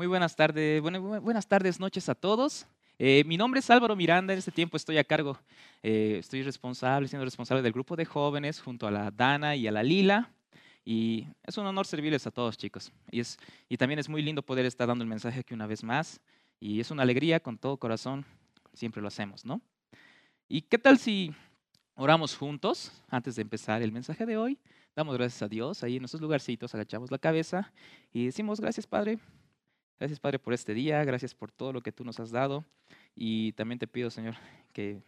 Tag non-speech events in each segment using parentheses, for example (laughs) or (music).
Muy buenas tardes, buenas tardes, noches a todos. Eh, mi nombre es Álvaro Miranda, en este tiempo estoy a cargo, eh, estoy responsable, siendo responsable del grupo de jóvenes junto a la Dana y a la Lila. Y es un honor servirles a todos, chicos. Y, es, y también es muy lindo poder estar dando el mensaje aquí una vez más. Y es una alegría con todo corazón, siempre lo hacemos, ¿no? ¿Y qué tal si oramos juntos antes de empezar el mensaje de hoy? Damos gracias a Dios, ahí en nuestros lugarcitos agachamos la cabeza y decimos gracias Padre, gracias Padre por este día, gracias por todo lo que tú nos has dado y también te pido Señor que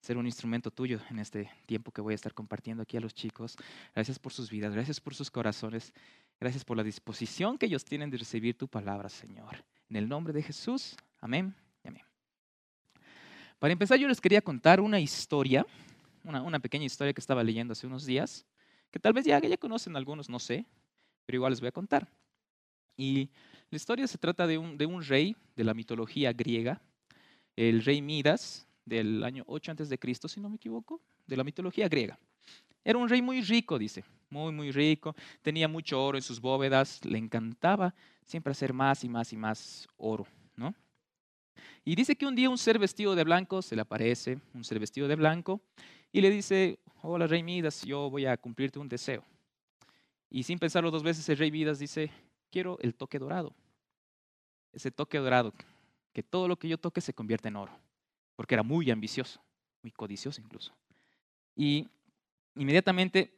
ser un instrumento tuyo en este tiempo que voy a estar compartiendo aquí a los chicos. Gracias por sus vidas, gracias por sus corazones, gracias por la disposición que ellos tienen de recibir tu palabra, Señor. En el nombre de Jesús, amén y amén. Para empezar, yo les quería contar una historia, una, una pequeña historia que estaba leyendo hace unos días que tal vez ya, ya conocen algunos, no sé, pero igual les voy a contar. Y la historia se trata de un, rey de la mitología griega, el rey Midas, del año 8 antes de Cristo, si no me equivoco, de la mitología griega. Era un rey muy rico, dice, muy, muy rico, tenía mucho oro en sus bóvedas, le encantaba siempre hacer más y más y más oro, ¿no? Y dice que un día un ser vestido de blanco se le aparece, un ser vestido de blanco, y le dice, hola rey Midas, yo voy a cumplirte un deseo. Y sin pensarlo dos veces, el rey Midas dice, quiero el toque dorado. Ese toque dorado, que todo lo que yo toque se convierte en oro, porque era muy ambicioso, muy codicioso incluso. Y inmediatamente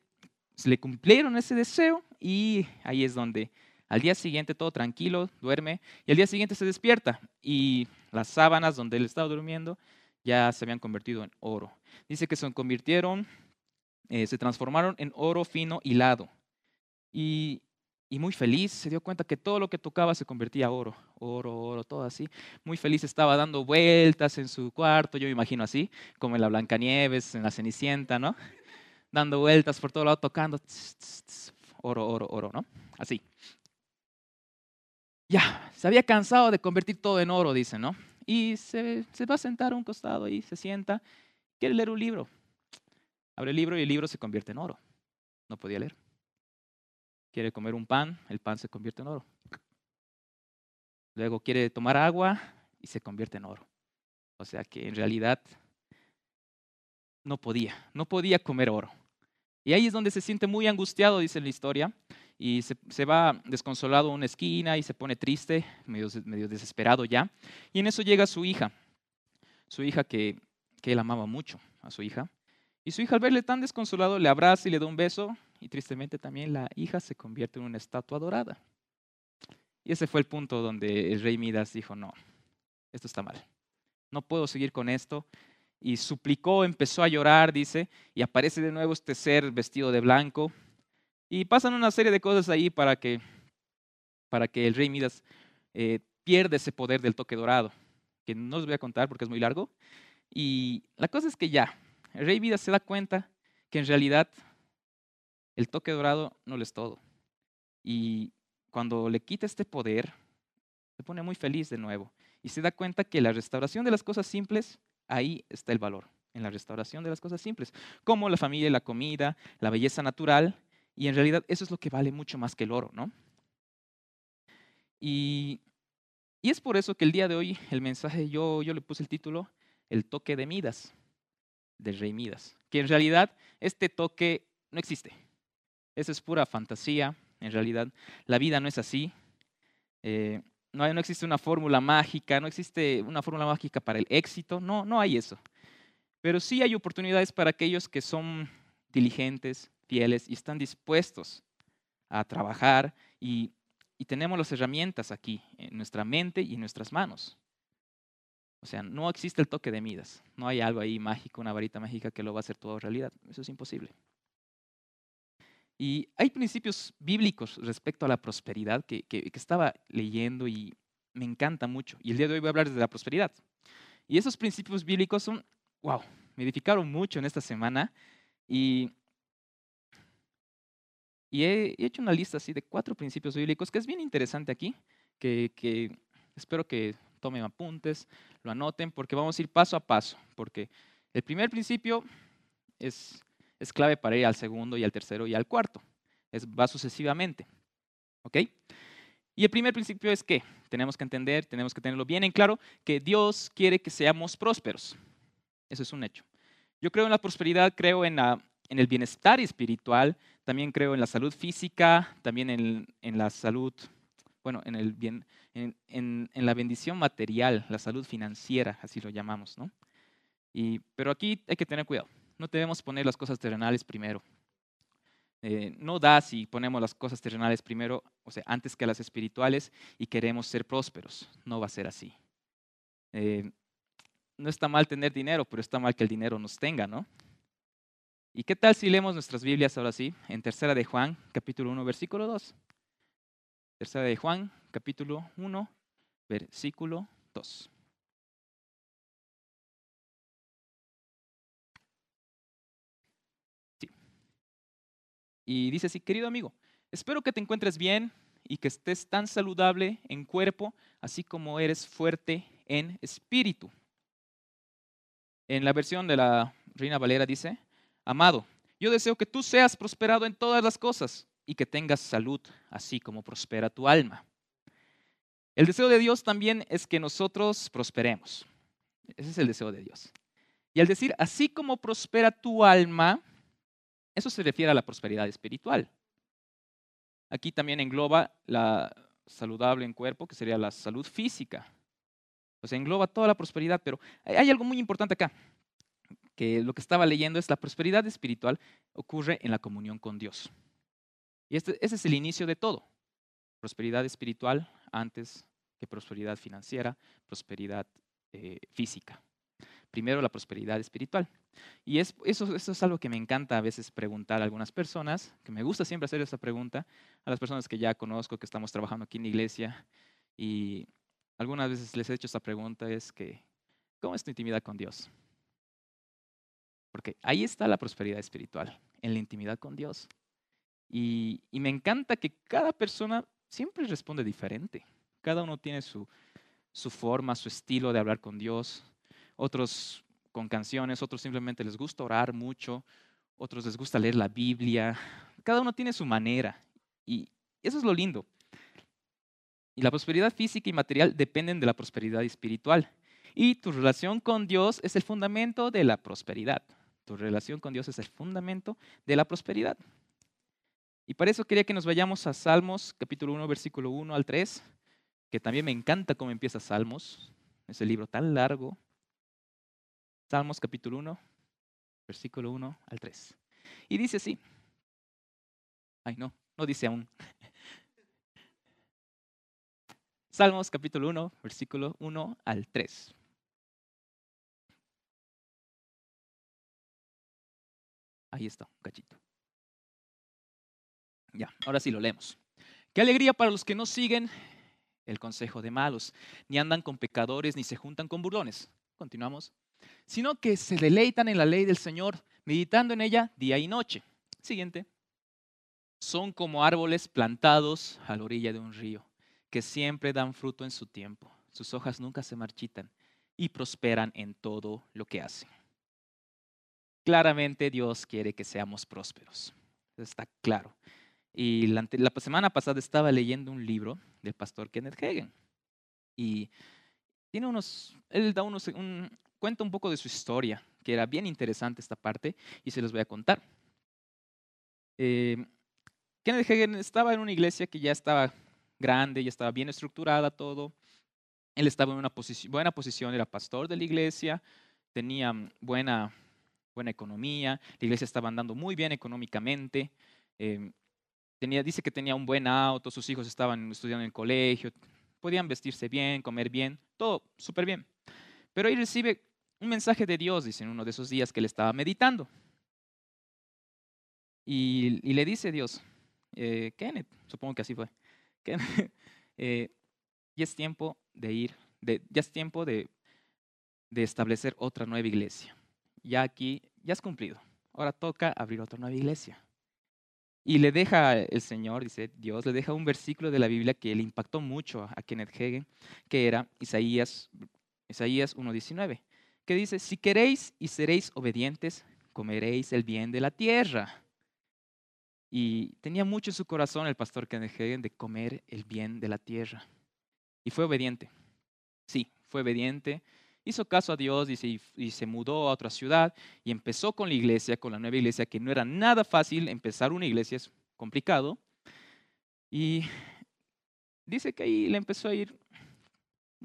se le cumplieron ese deseo y ahí es donde al día siguiente todo tranquilo, duerme y al día siguiente se despierta y las sábanas donde él estaba durmiendo ya se habían convertido en oro. Dice que se convirtieron, eh, se transformaron en oro fino hilado. Y, y muy feliz, se dio cuenta que todo lo que tocaba se convertía en oro, oro, oro, todo así. Muy feliz estaba dando vueltas en su cuarto, yo me imagino así, como en la Blancanieves, en la Cenicienta, ¿no? (laughs) Dando vueltas por todo lado, tocando, oro, oro, oro, ¿no? Así. Ya, se había cansado de convertir todo en oro, dice, ¿no? y se, va a sentar a un costado y se sienta, quiere leer un libro. Abre el libro y el libro se convierte en oro. No podía leer. Quiere comer un pan, el pan se convierte en oro. Luego quiere tomar agua y se convierte en oro. O sea que en realidad no podía, no podía comer oro. Y ahí es donde se siente muy angustiado, dice la historia, y se, va desconsolado a una esquina y se pone triste, medio, desesperado ya. Y en eso llega su hija, su hija que él amaba mucho, a su hija. Y su hija al verle tan desconsolado le abraza y le da un beso y tristemente también la hija se convierte en una estatua dorada. Y ese fue el punto donde el rey Midas dijo, no, esto está mal, no puedo seguir con esto. Y suplicó, empezó a llorar, dice, y aparece de nuevo este ser vestido de blanco, y pasan una serie de cosas ahí para que, para que el rey Midas eh, pierda ese poder del toque dorado, que no os voy a contar porque es muy largo. Y la cosa es que ya, el rey Midas se da cuenta que en realidad el toque dorado no lo es todo. Y cuando le quita este poder, se pone muy feliz de nuevo. Y se da cuenta que la restauración de las cosas simples, ahí está el valor, en la restauración de las cosas simples, como la familia, la comida, la belleza natural y en realidad eso es lo que vale mucho más que el oro, ¿no? Y, y es por eso que el día de hoy el mensaje, yo, yo le puse el título, El toque de Midas, del rey Midas, que en realidad este toque no existe. Eso es pura fantasía, en realidad la vida no es así. Eh, no existe una fórmula mágica, no existe una fórmula mágica para el éxito, no, no hay eso. Pero sí hay oportunidades para aquellos que son diligentes, fieles y están dispuestos a trabajar y, tenemos las herramientas aquí en nuestra mente y en nuestras manos. O sea, no existe el toque de Midas, no hay algo ahí mágico, una varita mágica que lo va a hacer todo realidad, eso es imposible. Y hay principios bíblicos respecto a la prosperidad que, que, estaba leyendo y me encanta mucho. Y el día de hoy voy a hablar de la prosperidad. Y esos principios bíblicos son, wow, me edificaron mucho en esta semana. Y y he, hecho una lista así de cuatro principios bíblicos que es bien interesante aquí, que, espero que tomen apuntes, lo anoten, porque vamos a ir paso a paso, porque el primer principio es, es clave para ir al segundo y al tercero y al cuarto. Es, va sucesivamente. ¿Ok? Y el primer principio es que tenemos que entender, tenemos que tenerlo bien en claro, que Dios quiere que seamos prósperos. Eso es un hecho. Yo creo en la prosperidad, creo en, el bienestar espiritual, también creo en la salud física, también en, la salud, bueno, en, el bien, en, la bendición material, la salud financiera, así lo llamamos, ¿no? Y, pero aquí hay que tener cuidado. No debemos poner las cosas terrenales primero. Eh, no da si ponemos las cosas terrenales primero, o sea, antes que las espirituales y queremos ser prósperos. No va a ser así. Eh, no está mal tener dinero, pero está mal que el dinero nos tenga, ¿no? ¿Y qué tal si leemos nuestras Biblias ahora sí? En Tercera de Juan, capítulo 1, versículo 2. Tercera de Juan, capítulo 1, versículo 2. Y dice así, querido amigo, espero que te encuentres bien y que estés tan saludable en cuerpo, así como eres fuerte en espíritu. En la versión de la Reina Valera dice, amado, yo deseo que tú seas prosperado en todas las cosas y que tengas salud, así como prospera tu alma. El deseo de Dios también es que nosotros prosperemos. Ese es el deseo de Dios. Y al decir, así como prospera tu alma, eso se refiere a la prosperidad espiritual. Aquí también engloba la saludable en cuerpo, que sería la salud física. Pues engloba toda la prosperidad, pero hay algo muy importante acá, que lo que estaba leyendo es la prosperidad espiritual ocurre en la comunión con Dios. Y este, ese es el inicio de todo. Prosperidad espiritual antes que prosperidad financiera, prosperidad eh, física primero la prosperidad espiritual. Y es, eso, eso es algo que me encanta a veces preguntar a algunas personas, que me gusta siempre hacer esa pregunta a las personas que ya conozco, que estamos trabajando aquí en la iglesia. Y algunas veces les he hecho esa pregunta, es que, ¿cómo es tu intimidad con Dios? Porque ahí está la prosperidad espiritual, en la intimidad con Dios. Y, y me encanta que cada persona siempre responde diferente. Cada uno tiene su, su forma, su estilo de hablar con Dios, otros con canciones, otros simplemente les gusta orar mucho, otros les gusta leer la Biblia. Cada uno tiene su manera y eso es lo lindo. Y la prosperidad física y material dependen de la prosperidad espiritual. Y tu relación con Dios es el fundamento de la prosperidad. Tu relación con Dios es el fundamento de la prosperidad. Y para eso quería que nos vayamos a Salmos capítulo 1, versículo 1 al 3, que también me encanta cómo empieza Salmos, ese libro tan largo, Salmos capítulo 1, versículo 1 al 3. Y dice así. Ay, no, no dice aún. (laughs) Salmos capítulo 1, versículo 1 al 3. Ahí está, un cachito. Ya, ahora sí lo leemos. Qué alegría para los que no siguen el consejo de malos, ni andan con pecadores, ni se juntan con burlones. Continuamos sino que se deleitan en la ley del Señor, meditando en ella día y noche. Siguiente. Son como árboles plantados a la orilla de un río, que siempre dan fruto en su tiempo. Sus hojas nunca se marchitan y prosperan en todo lo que hacen. Claramente Dios quiere que seamos prósperos. está claro. Y la, semana pasada estaba leyendo un libro del pastor Kenneth Hagen. Y tiene unos, él da unos, un, cuenta un poco de su historia, que era bien interesante esta parte, y se los voy a contar. Eh, Kenneth Hagen estaba en una iglesia que ya estaba grande, ya estaba bien estructurada todo. Él estaba en una buena posición, era pastor de la iglesia, tenía buena, buena economía, la iglesia estaba andando muy bien económicamente. Eh, tenía, dice que tenía un buen auto, sus hijos estaban estudiando en el colegio, podían vestirse bien, comer bien, todo súper bien. Pero ahí recibe un mensaje de Dios, dice en uno de esos días que él estaba meditando. Y, le dice Dios, eh, Kenneth, supongo que así fue, (laughs) Kenneth, eh, ya es tiempo de ir, de, ya es tiempo de, de establecer otra nueva iglesia. Ya aquí, ya has cumplido. Ahora toca abrir otra nueva iglesia. Y le deja el Señor, dice Dios, le deja un versículo de la Biblia que le impactó mucho a Kenneth Hagen, que era Isaías Isaías 1.19, que dice, si queréis y seréis obedientes, comeréis el bien de la tierra. Y tenía mucho en su corazón el pastor Kenneth Hagin de comer el bien de la tierra. Y fue obediente. Sí, fue obediente. Hizo caso a Dios y se, y se, mudó a otra ciudad y empezó con la iglesia, con la nueva iglesia, que no era nada fácil. Empezar una iglesia es complicado. Y dice que ahí le empezó a ir,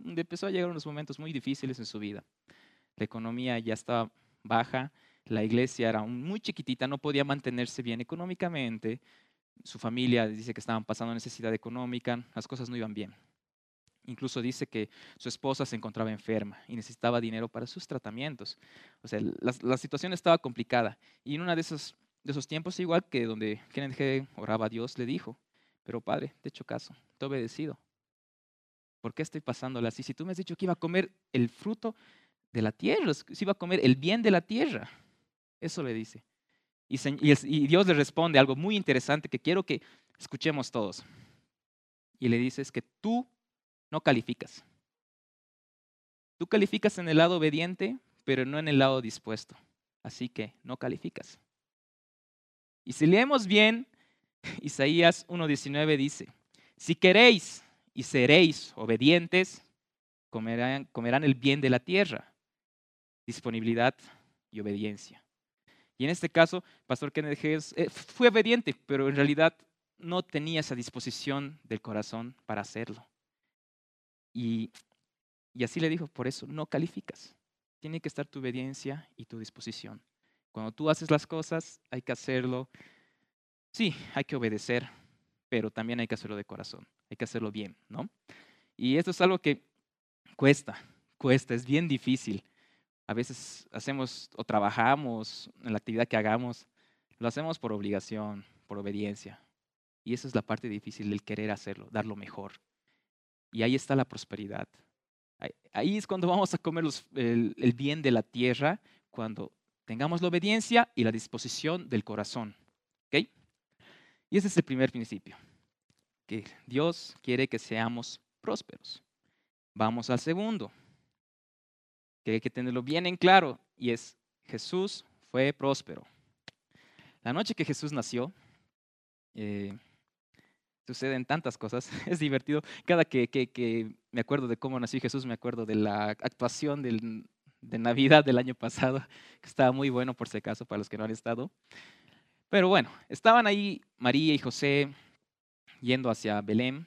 empezó a llegar unos momentos muy difíciles en su vida. La economía ya estaba baja, la iglesia era muy chiquitita, no podía mantenerse bien económicamente, su familia dice que estaban pasando necesidad económica, las cosas no iban bien. Incluso dice que su esposa se encontraba enferma y necesitaba dinero para sus tratamientos. O sea, la, situación estaba complicada. Y en uno de esos, de esos tiempos, igual que donde Kenneth G. oraba a Dios, le dijo, pero padre, te he hecho caso, te he obedecido. ¿Por qué estoy pasándola así? Si tú me has dicho que iba a comer el fruto de la tierra, si iba a comer el bien de la tierra. Eso le dice. Y, y Dios le responde algo muy interesante que quiero que escuchemos todos. Y le dice, es que tú no calificas. Tú calificas en el lado obediente, pero no en el lado dispuesto. Así que no calificas. Y si leemos bien, (laughs) Isaías 1.19 dice, si queréis y seréis obedientes, comerán, comerán el bien de la tierra. Disponibilidad y obediencia. Y en este caso, Pastor Kenneth eh, fue obediente, pero en realidad no tenía esa disposición del corazón para hacerlo. Y, y así le dijo, por eso no calificas. Tiene que estar tu obediencia y tu disposición. Cuando tú haces las cosas, hay que hacerlo. Sí, hay que obedecer, pero también hay que hacerlo de corazón. Hay que hacerlo bien, ¿no? Y esto es algo que cuesta, cuesta, es bien difícil. A veces hacemos o trabajamos en la actividad que hagamos, lo hacemos por obligación, por obediencia. Y esa es la parte difícil del querer hacerlo, dar lo mejor. Y ahí está la prosperidad. Ahí es cuando vamos a comer el, bien de la tierra, cuando tengamos la obediencia y la disposición del corazón. Y ese es el primer principio, que Dios quiere que seamos prósperos. Vamos al segundo, que hay que tenerlo bien en claro, y es Jesús fue próspero. La noche que Jesús nació, eh, suceden tantas cosas. (laughs) Es divertido. Cada que, que, me acuerdo de cómo nació Jesús, me acuerdo de la actuación de Navidad del año pasado, (laughs) que estaba muy bueno por si acaso para los que no han estado. Pero bueno, estaban ahí María y José yendo hacia Belén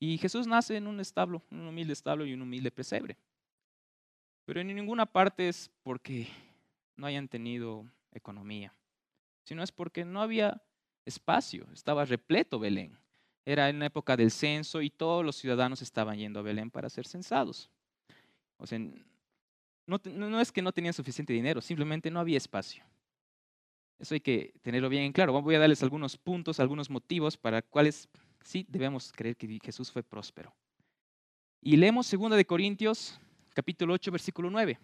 y Jesús nace en un establo, un humilde establo y un humilde pesebre. Pero en ninguna parte es porque no hayan tenido economía, sino es porque no había espacio, estaba repleto Belén. Era en la época del censo y todos los ciudadanos estaban yendo a Belén para ser censados. O sea, no, no es que no tenían suficiente dinero, simplemente no había espacio. Eso hay que tenerlo bien en claro. Voy a darles algunos puntos, algunos motivos para cuáles sí debemos creer que Jesús fue próspero. Y leemos 2 de Corintios, capítulo 8, versículo 9.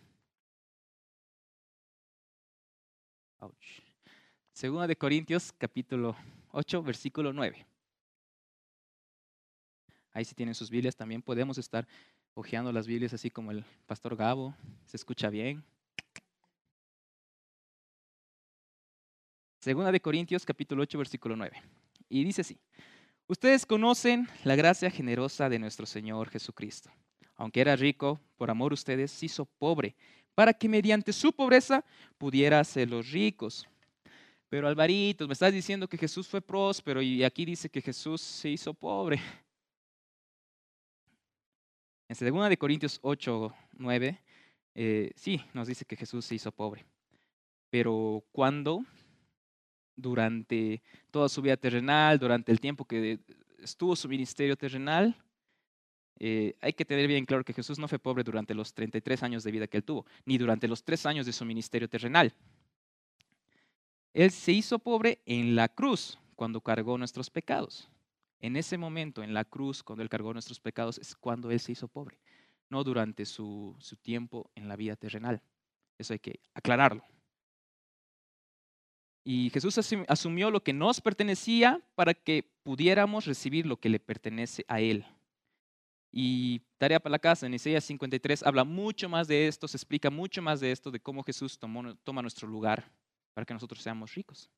Segunda de Corintios, capítulo 8, versículo 9. Ahí si tienen sus Biblias también podemos estar hojeando las Biblias así como el pastor Gabo. ¿Se escucha bien? Segunda de Corintios capítulo 8 versículo 9. Y dice así, ustedes conocen la gracia generosa de nuestro Señor Jesucristo. Aunque era rico, por amor ustedes se hizo pobre, para que mediante su pobreza pudiera los ricos. Pero Alvarito, me estás diciendo que Jesús fue próspero y aquí dice que Jesús se hizo pobre. En 2 de Corintios 8, 9, eh, sí, nos dice que Jesús se hizo pobre. Pero cuando, durante toda su vida terrenal, durante el tiempo que estuvo su ministerio terrenal, eh, hay que tener bien claro que Jesús no fue pobre durante los 33 años de vida que él tuvo, ni durante los tres años de su ministerio terrenal. Él se hizo pobre en la cruz cuando cargó nuestros pecados. En ese momento, en la cruz, cuando Él cargó nuestros pecados, es cuando Él se hizo pobre, no durante su, tiempo en la vida terrenal. Eso hay que aclararlo. Y Jesús asumió lo que nos pertenecía para que pudiéramos recibir lo que le pertenece a Él. Y tarea para la casa, en Isaías 53 habla mucho más de esto, se explica mucho más de esto, de cómo Jesús tomó, toma nuestro lugar para que nosotros seamos ricos.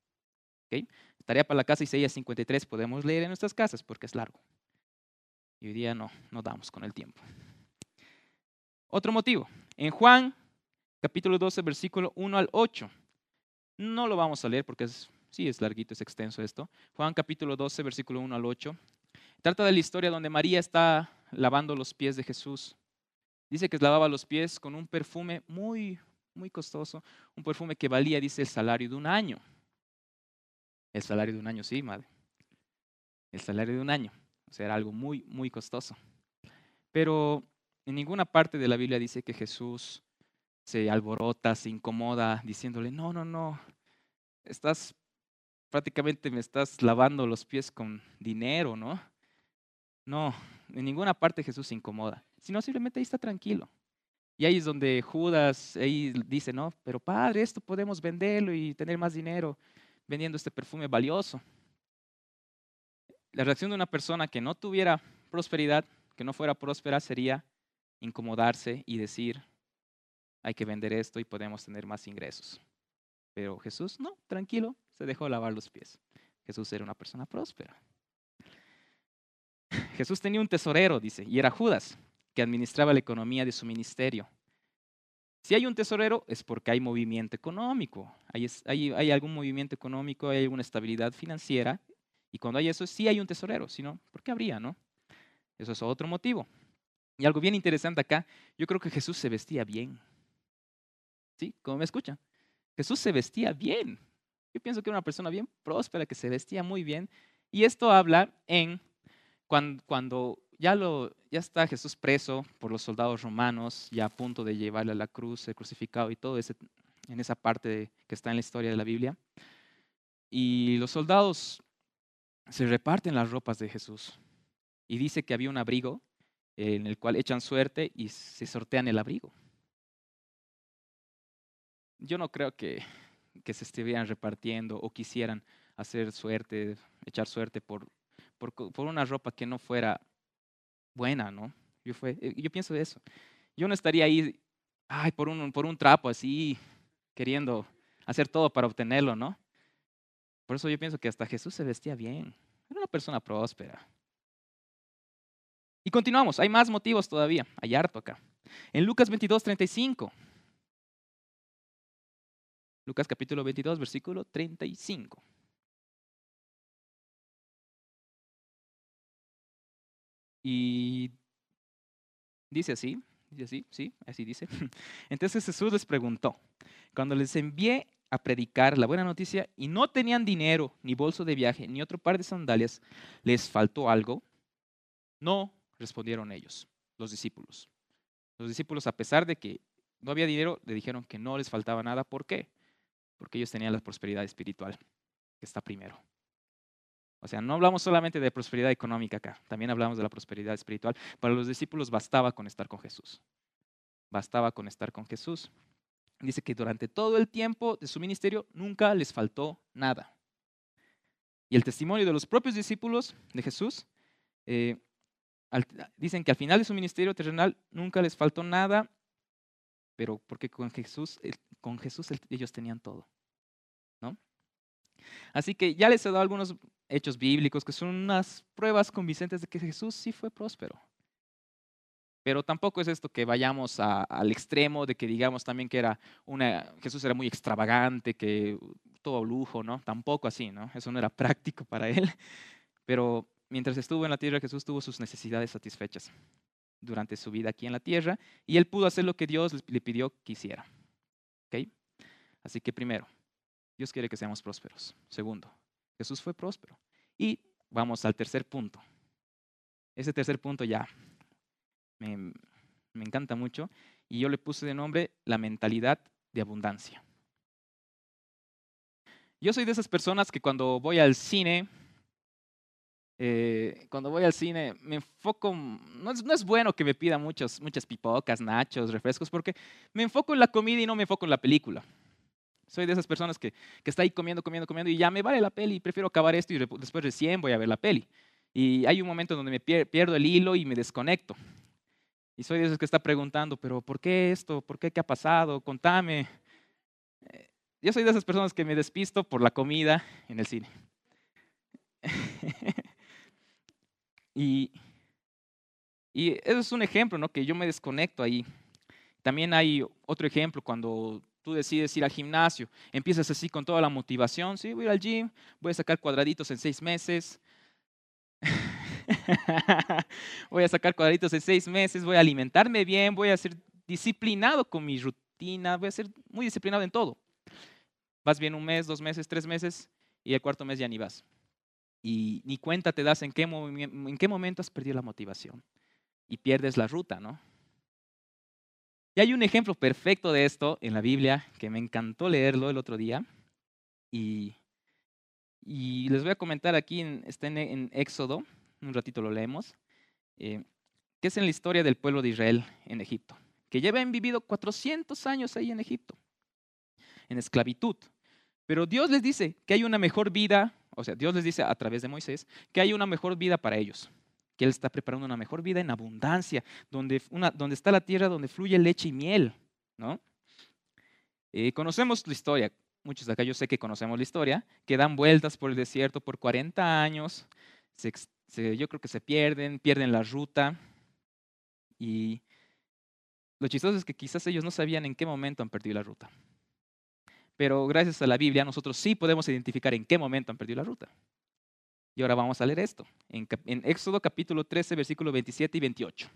Tarea para la casa Isaías 53 podemos leer en nuestras casas porque es largo. Y hoy día no, no damos con el tiempo. Otro motivo. En Juan capítulo 12, versículo 1 al 8. No lo vamos a leer porque es, sí es larguito, es extenso esto. Juan capítulo 12, versículo 1 al 8. Trata de la historia donde María está lavando los pies de Jesús. Dice que lavaba los pies con un perfume muy, muy costoso, un perfume que valía, dice, el salario de un año. El salario de un año, sí, madre. El salario de un año. O sea, era algo muy, muy costoso. Pero en ninguna parte de la Biblia dice que Jesús se alborota, se incomoda, diciéndole, no, no, no, estás prácticamente me estás lavando los pies con dinero, ¿no? No, en ninguna parte Jesús se incomoda, sino simplemente ahí está tranquilo. Y ahí es donde Judas ahí dice, no, pero padre, esto podemos venderlo y tener más dinero vendiendo este perfume valioso. La reacción de una persona que no tuviera prosperidad, que no fuera próspera, sería incomodarse y decir, hay que vender esto y podemos tener más ingresos. Pero Jesús, no, tranquilo, se dejó lavar los pies. Jesús era una persona próspera. (laughs) Jesús tenía un tesorero, dice, y era Judas, que administraba la economía de su ministerio. Si hay un tesorero es porque hay movimiento económico, hay, hay, algún movimiento económico, hay alguna estabilidad financiera, y cuando hay eso, sí hay un tesorero, si no, ¿por qué habría, no? Eso es otro motivo. Y algo bien interesante acá, yo creo que Jesús se vestía bien. ¿Sí? ¿Cómo me escuchan? Jesús se vestía bien. Yo pienso que era una persona bien próspera, que se vestía muy bien. Y esto habla en cuando, ya está Jesús preso por los soldados romanos, ya a punto de llevarle a la cruz, el crucificado y todo ese, en esa parte que está en la historia de la Biblia. Y los soldados se reparten las ropas de Jesús. Y dice que había un abrigo en el cual echan suerte y se sortean el abrigo. Yo no creo que, que se estuvieran repartiendo o quisieran hacer suerte, echar suerte por, por, por, una ropa que no fuera buena, ¿no? Yo, fue, eh, yo pienso eso. Yo no estaría ahí, ay, por un, por un trapo así, queriendo hacer todo para obtenerlo, ¿no? Por eso yo pienso que hasta Jesús se vestía bien. Era una persona próspera. Y continuamos, hay más motivos todavía, hay harto acá. En Lucas 22, 35. Lucas capítulo 22, versículo 35. Y dice así, dice así, sí, así dice. (laughs) Entonces Jesús les preguntó, cuando les envié a predicar la buena noticia y no tenían dinero, ni bolso de viaje, ni otro par de sandalias, ¿les faltó algo? No, respondieron ellos, los discípulos. Los discípulos, a pesar de que no había dinero, le dijeron que no les faltaba nada. ¿Por qué? Porque ellos tenían la prosperidad espiritual, que está primero. O sea, no hablamos solamente de prosperidad económica acá, también hablamos de la prosperidad espiritual. Para los discípulos bastaba con estar con Jesús. Bastaba con estar con Jesús. Dice que durante todo el tiempo de su ministerio nunca les faltó nada. Y el testimonio de los propios discípulos de Jesús eh, dicen que al final de su ministerio terrenal nunca les faltó nada, pero porque con Jesús, con Jesús ellos tenían todo. ¿no? Así que ya les he dado algunos hechos bíblicos que son unas pruebas convincentes de que Jesús sí fue próspero. Pero tampoco es esto que vayamos al extremo de que digamos también que era una, Jesús era muy extravagante, que todo lujo, ¿no? Tampoco así, ¿no? Eso no era práctico para él. Pero mientras estuvo en la tierra, Jesús tuvo sus necesidades satisfechas durante su vida aquí en la tierra y él pudo hacer lo que Dios le pidió que hiciera. ¿Okay? Así que primero, Dios quiere que seamos prósperos. Segundo, Jesús fue próspero. Y vamos al tercer punto. Ese tercer punto ya me, me encanta mucho y yo le puse de nombre la mentalidad de abundancia. Yo soy de esas personas que cuando voy al cine, eh, cuando voy al cine me enfoco, no es, no es, bueno que me pida muchos, muchas pipocas, nachos, refrescos, porque me enfoco en la comida y no me enfoco en la película. Soy de esas personas que, que está ahí comiendo, comiendo, comiendo y ya me vale la peli, prefiero acabar esto y después recién voy a ver la peli. Y hay un momento donde me pierdo el hilo y me desconecto. Y soy de esos que está preguntando, pero ¿por qué esto? ¿Por qué? ¿Qué ha pasado? Contame. Eh, yo soy de esas personas que me despisto por la comida en el cine. (laughs) y, eso es un ejemplo, ¿no? Que yo me desconecto ahí. También hay otro ejemplo cuando tú decides ir al gimnasio, empiezas así con toda la motivación, sí, voy al gym, voy a sacar cuadraditos en seis meses, (laughs) voy a sacar cuadraditos en seis meses, voy a alimentarme bien, voy a ser disciplinado con mi rutina, voy a ser muy disciplinado en todo. Vas bien un mes, dos meses, tres meses y el cuarto mes ya ni vas. Y ni cuenta te das en qué, en qué momento has perdido la motivación y pierdes la ruta, ¿no? Y hay un ejemplo perfecto de esto en la Biblia que me encantó leerlo el otro día. Y, y les voy a comentar aquí, en, está en, Éxodo, un ratito lo leemos, eh, que es en la historia del pueblo de Israel en Egipto, que llevan vivido 400 años ahí en Egipto, en esclavitud. Pero Dios les dice que hay una mejor vida, o sea, Dios les dice a través de Moisés, que hay una mejor vida para ellos que Él está preparando una mejor vida en abundancia, donde, una, donde está la tierra donde fluye leche y miel. ¿no? Eh, conocemos la historia, muchos de acá yo sé que conocemos la historia, que dan vueltas por el desierto por 40 años, yo creo que se pierden, pierden la ruta y lo chistoso es que quizás ellos no sabían en qué momento han perdido la ruta. Pero gracias a la Biblia nosotros sí podemos identificar en qué momento han perdido la ruta. Y ahora vamos a leer esto, en, Éxodo capítulo 13, versículos 27 y 28.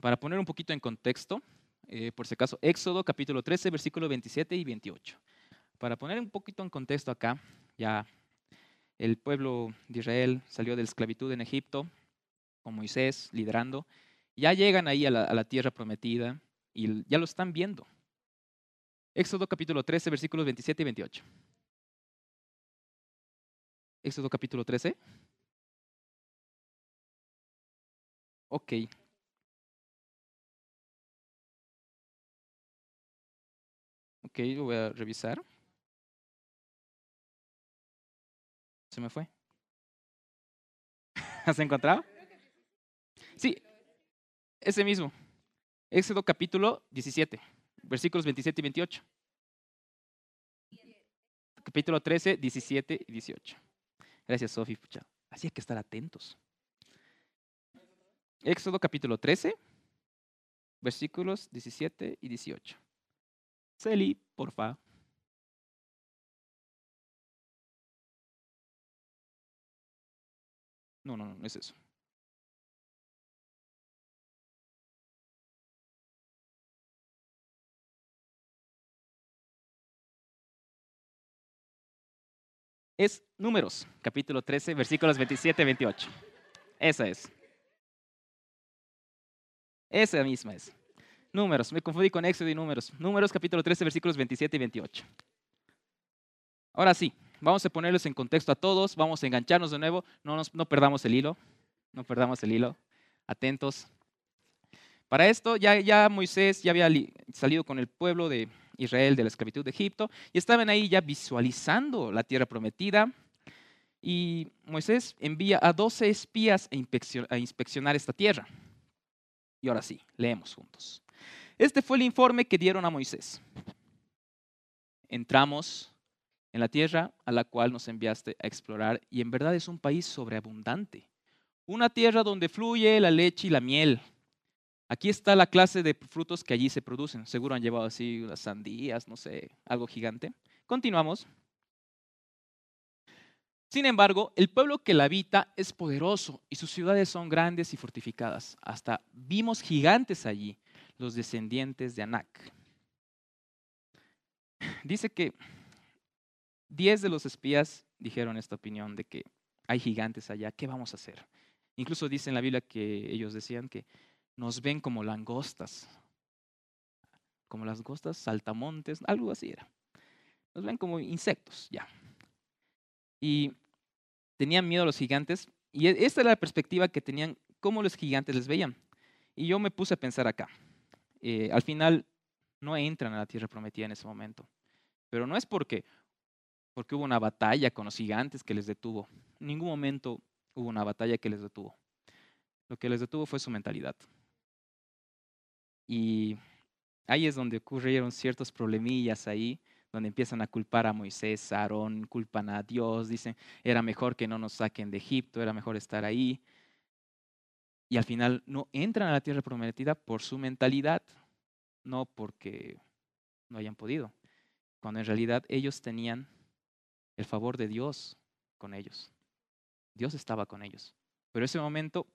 Para poner un poquito en contexto, eh, por si acaso, Éxodo capítulo 13, versículos 27 y 28. Para poner un poquito en contexto acá, ya el pueblo de Israel salió de la esclavitud en Egipto, con Moisés liderando, ya llegan ahí a la, a la tierra prometida y ya lo están viendo. Éxodo capítulo 13, versículos 27 y 28. Éxodo capítulo 13. Ok. Ok, lo voy a revisar. ¿Se me fue? (laughs) ¿Has encontrado? Sí, ese mismo. Éxodo capítulo 17, versículos 27 y 28. Capítulo 13, 17 y 18. Gracias, Sofi. Así hay que estar atentos. Éxodo capítulo 13, versículos 17 y 18. Celi, porfa. No, no, no, no es eso. Es Números, capítulo 13, versículos 27 y 28. Esa es. Esa misma es. Números, me confundí con Éxodo y Números. Números, capítulo 13, versículos 27 y 28. Ahora sí, vamos a ponerlos en contexto a todos, vamos a engancharnos de nuevo, no, nos, no perdamos el hilo, no perdamos el hilo. Atentos. Para esto ya, ya Moisés ya había salido con el pueblo de, Israel de la esclavitud de Egipto y estaban ahí ya visualizando la tierra prometida. Y Moisés envía a 12 espías a inspeccionar esta tierra. Y ahora sí, leemos juntos. Este fue el informe que dieron a Moisés. Entramos en la tierra a la cual nos enviaste a explorar y en verdad es un país sobreabundante. Una tierra donde fluye la leche y la miel Aquí está la clase de frutos que allí se producen. Seguro han llevado así unas sandías, no sé, algo gigante. Continuamos. Sin embargo, el pueblo que la habita es poderoso y sus ciudades son grandes y fortificadas. Hasta vimos gigantes allí, los descendientes de Anak. Dice que diez de los espías dijeron esta opinión de que hay gigantes allá, ¿qué vamos a hacer? Incluso dice en la Biblia que ellos decían que nos ven como langostas, como las langostas, saltamontes, algo así era. Nos ven como insectos, ya. Y tenían miedo a los gigantes, y e, esta era la perspectiva que tenían, cómo los gigantes les veían. Y yo me puse a pensar acá. Eh, al final no entran a la tierra prometida en ese momento, pero no es porque, porque hubo una batalla con los gigantes que les detuvo. En ningún momento hubo una batalla que les detuvo. Lo que les detuvo fue su mentalidad. Y ahí es donde ocurrieron ciertos problemillas ahí, donde empiezan a culpar a Moisés, a Aarón, culpan a Dios, dicen, era mejor que no nos saquen de Egipto, era mejor estar ahí. Y al final no entran a la tierra prometida por su mentalidad, no porque no hayan podido, cuando en realidad ellos tenían el favor de Dios con ellos. Dios estaba con ellos. Pero ese momento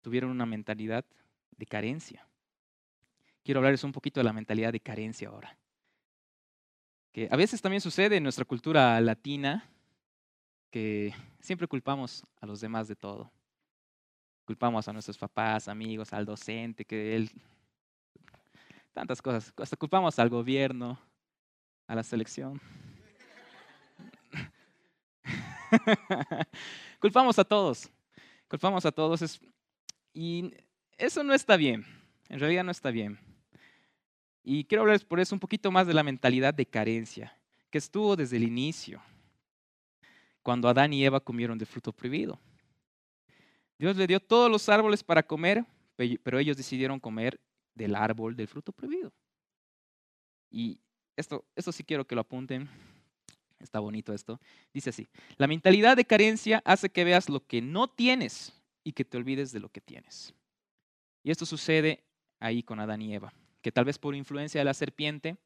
tuvieron una mentalidad de carencia. Quiero hablarles un poquito de la mentalidad de carencia ahora. Que a veces también sucede en nuestra cultura latina que siempre culpamos a los demás de todo. Culpamos a nuestros papás, amigos, al docente, que él... Tantas cosas. Hasta culpamos al gobierno, a la selección. (laughs) culpamos a todos. Culpamos a todos. Y eso no está bien. En realidad no está bien. Y quiero hablarles por eso un poquito más de la mentalidad de carencia, que estuvo desde el inicio, cuando Adán y Eva comieron del fruto prohibido. Dios le dio todos los árboles para comer, pero ellos decidieron comer del árbol del fruto prohibido. Y esto, esto sí quiero que lo apunten. Está bonito esto. Dice así, la mentalidad de carencia hace que veas lo que no tienes y que te olvides de lo que tienes. Y esto sucede ahí con Adán y Eva, que tal vez por influencia de la serpiente,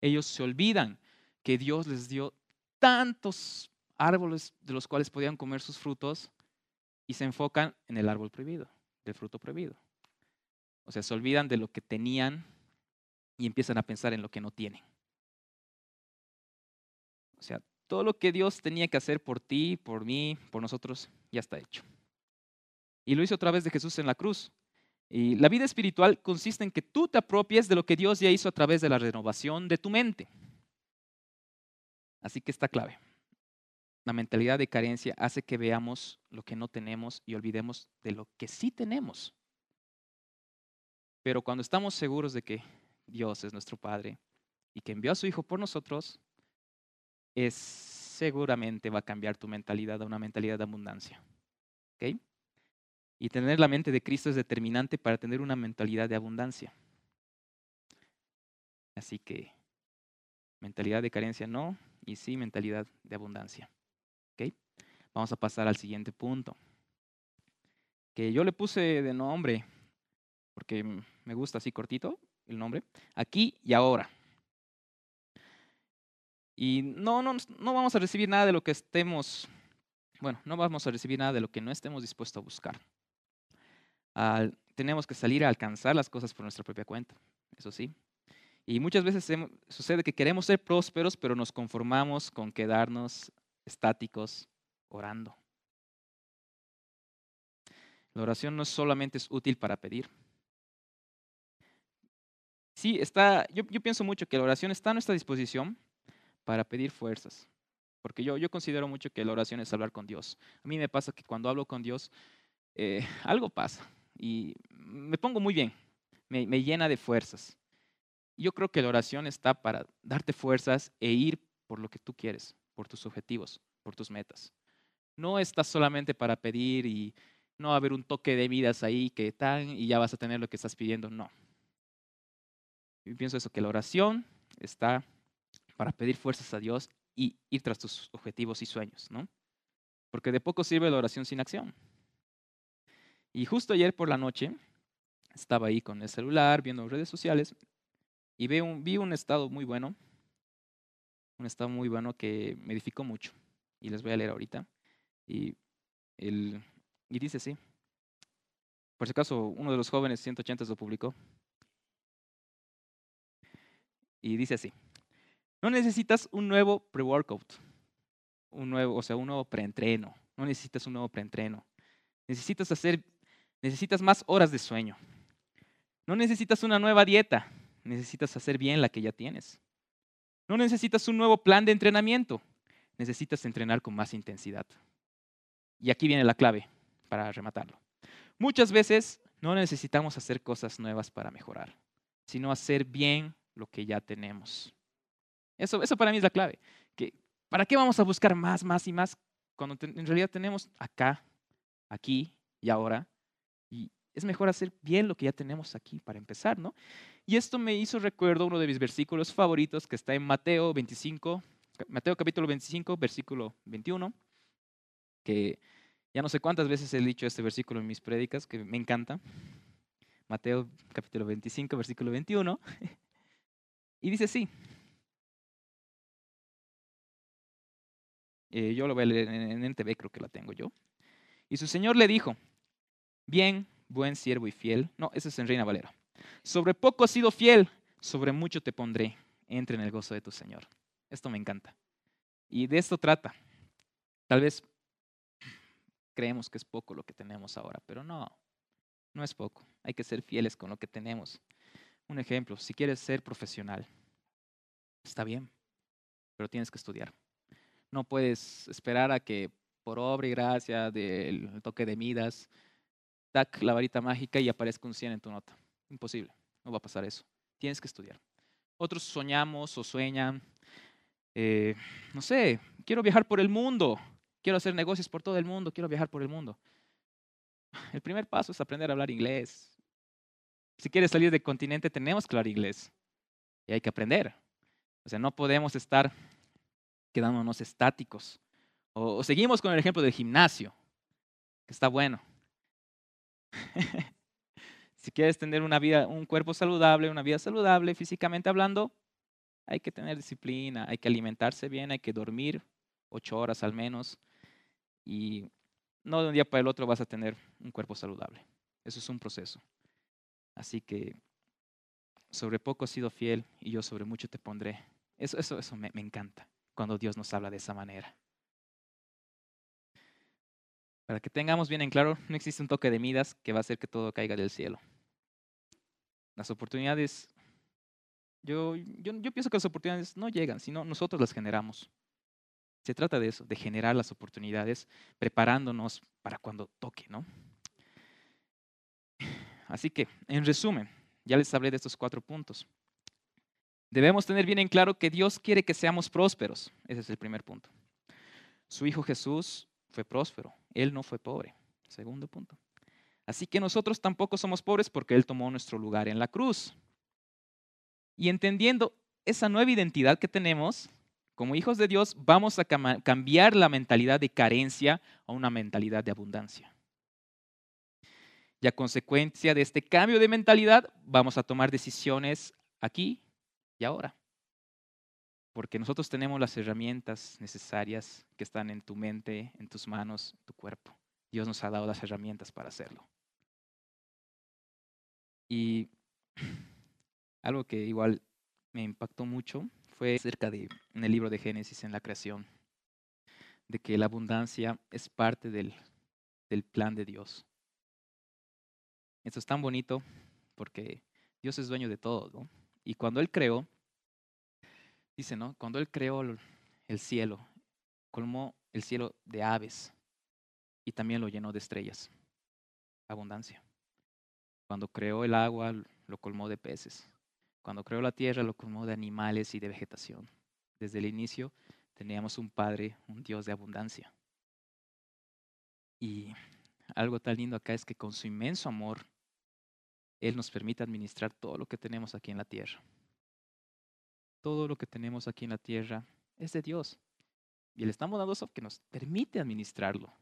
ellos se olvidan que Dios les dio tantos árboles de los cuales podían comer sus frutos y se enfocan en el árbol prohibido, del fruto prohibido. O sea, se olvidan de lo que tenían y empiezan a pensar en lo que no tienen. O sea, todo lo que Dios tenía que hacer por ti, por mí, por nosotros, ya está hecho. Y lo hizo a través de Jesús en la cruz. Y la vida espiritual consiste en que tú te apropies de lo que Dios ya hizo a través de la renovación de tu mente. Así que está clave. La mentalidad de carencia hace que veamos lo que no tenemos y olvidemos de lo que sí tenemos. Pero cuando estamos seguros de que Dios es nuestro Padre y que envió a su Hijo por nosotros, es seguramente va a cambiar tu mentalidad a una mentalidad de abundancia. ¿Okay? Y tener la mente de Cristo es determinante para tener una mentalidad de abundancia. Así que mentalidad de carencia no, y sí mentalidad de abundancia. ¿Okay? Vamos a pasar al siguiente punto. Que yo le puse de nombre, porque me gusta así cortito el nombre, aquí y ahora. Y no, no, no vamos a recibir nada de lo que estemos, bueno, no vamos a recibir nada de lo que no estemos dispuestos a buscar tenemos que salir a alcanzar las cosas por nuestra propia cuenta, eso sí. Y muchas veces sucede que queremos ser prósperos, pero nos conformamos con quedarnos estáticos orando. La oración no solamente es útil para pedir. Sí, está, yo, yo, pienso mucho que la oración está a nuestra disposición para pedir fuerzas. Porque yo, yo considero mucho que la oración es hablar con Dios. A mí me pasa que cuando hablo con Dios, eh, (laughs) algo pasa y me pongo muy bien, me, llena de fuerzas. Yo creo que la oración está para darte fuerzas e ir por lo que tú quieres, por tus objetivos, por tus metas. No está solamente para pedir y no haber un toque de vidas ahí que están y ya vas a tener lo que estás pidiendo. No. Yo pienso eso, que la oración está para pedir fuerzas a Dios y ir tras tus objetivos y sueños, ¿no? Porque de poco sirve la oración sin acción. Y justo ayer por la noche estaba ahí con el celular viendo redes sociales y vi un, vi un estado muy bueno, un estado muy bueno que me edificó mucho. Y les voy a leer ahorita. Y, el, y dice así. Por si acaso, uno de los jóvenes 180 lo publicó. Y dice así. No necesitas un nuevo pre-workout. Un nuevo, o sea, un nuevo preentreno. No necesitas un nuevo preentreno. Necesitas hacer necesitas más horas de sueño. No necesitas una nueva dieta, necesitas hacer bien la que ya tienes. No necesitas un nuevo plan de entrenamiento, necesitas entrenar con más intensidad. Y aquí viene la clave para rematarlo. Muchas veces no necesitamos hacer cosas nuevas para mejorar, sino hacer bien lo que ya tenemos. Eso, eso para mí es la clave. ¿Para qué vamos a buscar más, más y más cuando en realidad tenemos acá, aquí y ahora es mejor hacer bien lo que ya tenemos aquí para empezar, ¿no? Y esto me hizo recuerdo uno de mis versículos favoritos que está en Mateo 25, Mateo capítulo 25, versículo 21, que ya no sé cuántas veces he dicho este versículo en mis prédicas, que me encanta. Mateo capítulo 25, versículo 21. Y dice así. Eh, yo lo voy a leer en NTV, creo que la tengo yo. Y su señor le dijo, bien, buen siervo y fiel. No, ese es en Reina Valera. Sobre poco has sido fiel, sobre mucho te pondré. Entre en el gozo de tu Señor. Esto me encanta. Y de esto trata. Tal vez creemos que es poco lo que tenemos ahora, pero no, no es poco. Hay que ser fieles con lo que tenemos. Un ejemplo, si quieres ser profesional, está bien, pero tienes que estudiar. No puedes esperar a que por obra y gracia del toque de Midas, tac, la varita mágica y aparezca un 100 en tu nota. Imposible, no va a pasar eso. Tienes que estudiar. Otros soñamos o sueñan, eh, no sé, quiero viajar por el mundo, quiero hacer negocios por todo el mundo, quiero viajar por el mundo. El primer paso es aprender a hablar inglés. Si quieres salir del continente, tenemos que hablar inglés. Y hay que aprender. O sea, no podemos estar quedándonos estáticos. O, o seguimos con el ejemplo del gimnasio, que está bueno. (laughs) si quieres tener una vida, un cuerpo saludable, una vida saludable físicamente hablando, hay que tener disciplina, hay que alimentarse bien, hay que dormir ocho horas al menos. Y no de un día para el otro vas a tener un cuerpo saludable. Eso es un proceso. Así que sobre poco has sido fiel y yo sobre mucho te pondré. Eso, eso, eso me, me encanta cuando Dios nos habla de esa manera. Para que tengamos bien en claro, no existe un toque de Midas que va a hacer que todo caiga del cielo. Las oportunidades, yo, yo, yo pienso que las oportunidades no llegan, sino nosotros las generamos. Se trata de eso, de generar las oportunidades, preparándonos para cuando toque, ¿no? Así que, en resumen, ya les hablé de estos cuatro puntos. Debemos tener bien en claro que Dios quiere que seamos prósperos. Ese es el primer punto. Su Hijo Jesús fue próspero. Él no fue pobre. Segundo punto. Así que nosotros tampoco somos pobres porque Él tomó nuestro lugar en la cruz. Y entendiendo esa nueva identidad que tenemos, como hijos de Dios, vamos a cambiar la mentalidad de carencia a una mentalidad de abundancia. Y a consecuencia de este cambio de mentalidad, vamos a tomar decisiones aquí y ahora. Porque nosotros tenemos las herramientas necesarias que están en tu mente, en tus manos, en tu cuerpo. Dios nos ha dado las herramientas para hacerlo. Y (clears throat) algo que igual me impactó mucho fue acerca de en el libro de Génesis en la creación, de que la abundancia es parte del, plan de Dios. Esto es tan bonito porque Dios es dueño de todo, ¿no? Y cuando Él creó, dice, ¿no? Cuando Él creó el cielo, colmó el cielo de aves y también lo llenó de estrellas. Abundancia. Cuando creó el agua, lo colmó de peces. Cuando creó la tierra, lo colmó de animales y de vegetación. Desde el inicio teníamos un Padre, un Dios de abundancia. Y algo tan lindo acá es que con su inmenso amor, Él nos permite administrar todo lo que tenemos aquí en la tierra todo lo que tenemos aquí en la tierra es de Dios. Y le estamos dando eso que nos permite administrarlo.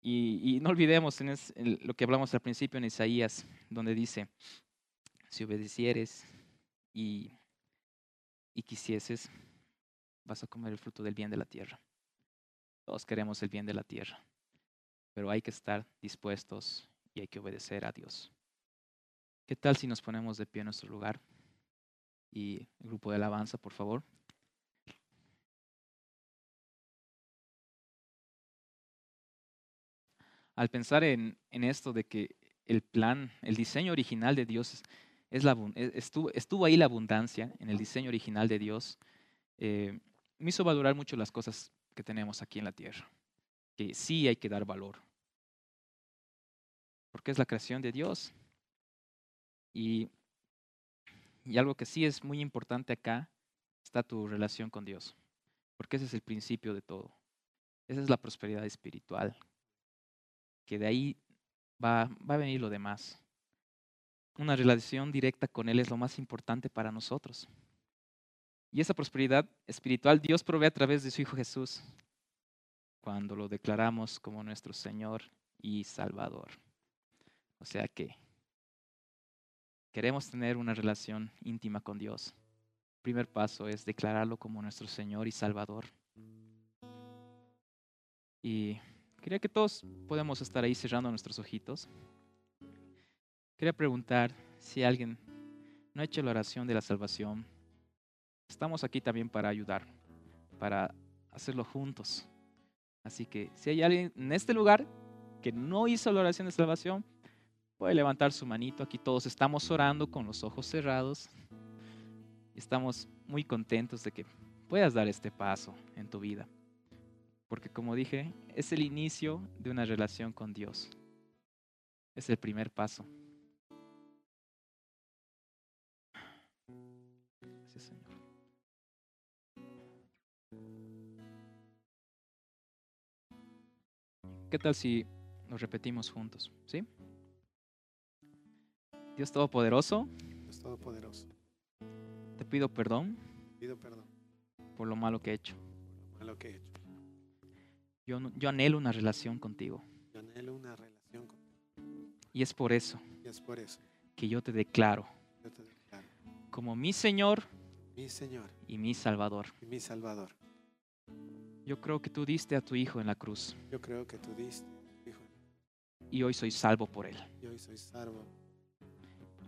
Y, no olvidemos en, lo que hablamos al principio en Isaías, donde dice, si obedecieres y, y quisieses, vas a comer el fruto del bien de la tierra. Todos queremos el bien de la tierra, pero hay que estar dispuestos y hay que obedecer a Dios. ¿Qué tal si nos ponemos de pie en nuestro lugar? Y el grupo de alabanza, por favor. Al pensar en, esto de que el plan, el diseño original de Dios es la, e, estuvo, estuvo, ahí la abundancia en el diseño original de Dios, eh, me hizo valorar mucho las cosas que tenemos aquí en la tierra, que sí hay que dar valor, porque es la creación de Dios. Y y algo que sí es muy importante acá está tu relación con Dios, porque ese es el principio de todo. Esa es la prosperidad espiritual, que de ahí va, va a venir lo demás. una relación directa con Él es lo más importante para nosotros. Y esa prosperidad espiritual Dios provee a través de su Hijo Jesús, cuando lo declaramos como nuestro Señor y Salvador. O sea que queremos tener una relación íntima con Dios. El primer paso es declararlo como nuestro Señor y Salvador. Y quería que todos podemos estar ahí cerrando nuestros ojitos. Quería preguntar si alguien no ha hecho la oración de la salvación. Estamos aquí también para ayudar, para hacerlo juntos. Así que si hay alguien en este lugar que no hizo la oración de salvación, puede levantar su manito. Aquí todos estamos orando con los ojos cerrados. Estamos muy contentos de que puedas dar este paso en tu vida. Porque como dije, es el inicio de una relación con Dios. Es el primer paso. Gracias, Señor. ¿Qué tal si nos repetimos juntos? ¿Sí? Dios Todopoderoso, Dios Todopoderoso, te pido perdón pido perdón por lo malo que he hecho. por lo malo que he hecho. Yo, yo anhelo una relación contigo. Yo anhelo una relación contigo Y es por eso y es por eso que yo te declaro yo te declaro como mi Señor mi Señor y mi Salvador. y mi Salvador. Yo creo que tú diste a tu Hijo en la cruz Yo creo que tú diste, Hijo, y hoy soy salvo por Él. y hoy soy salvo.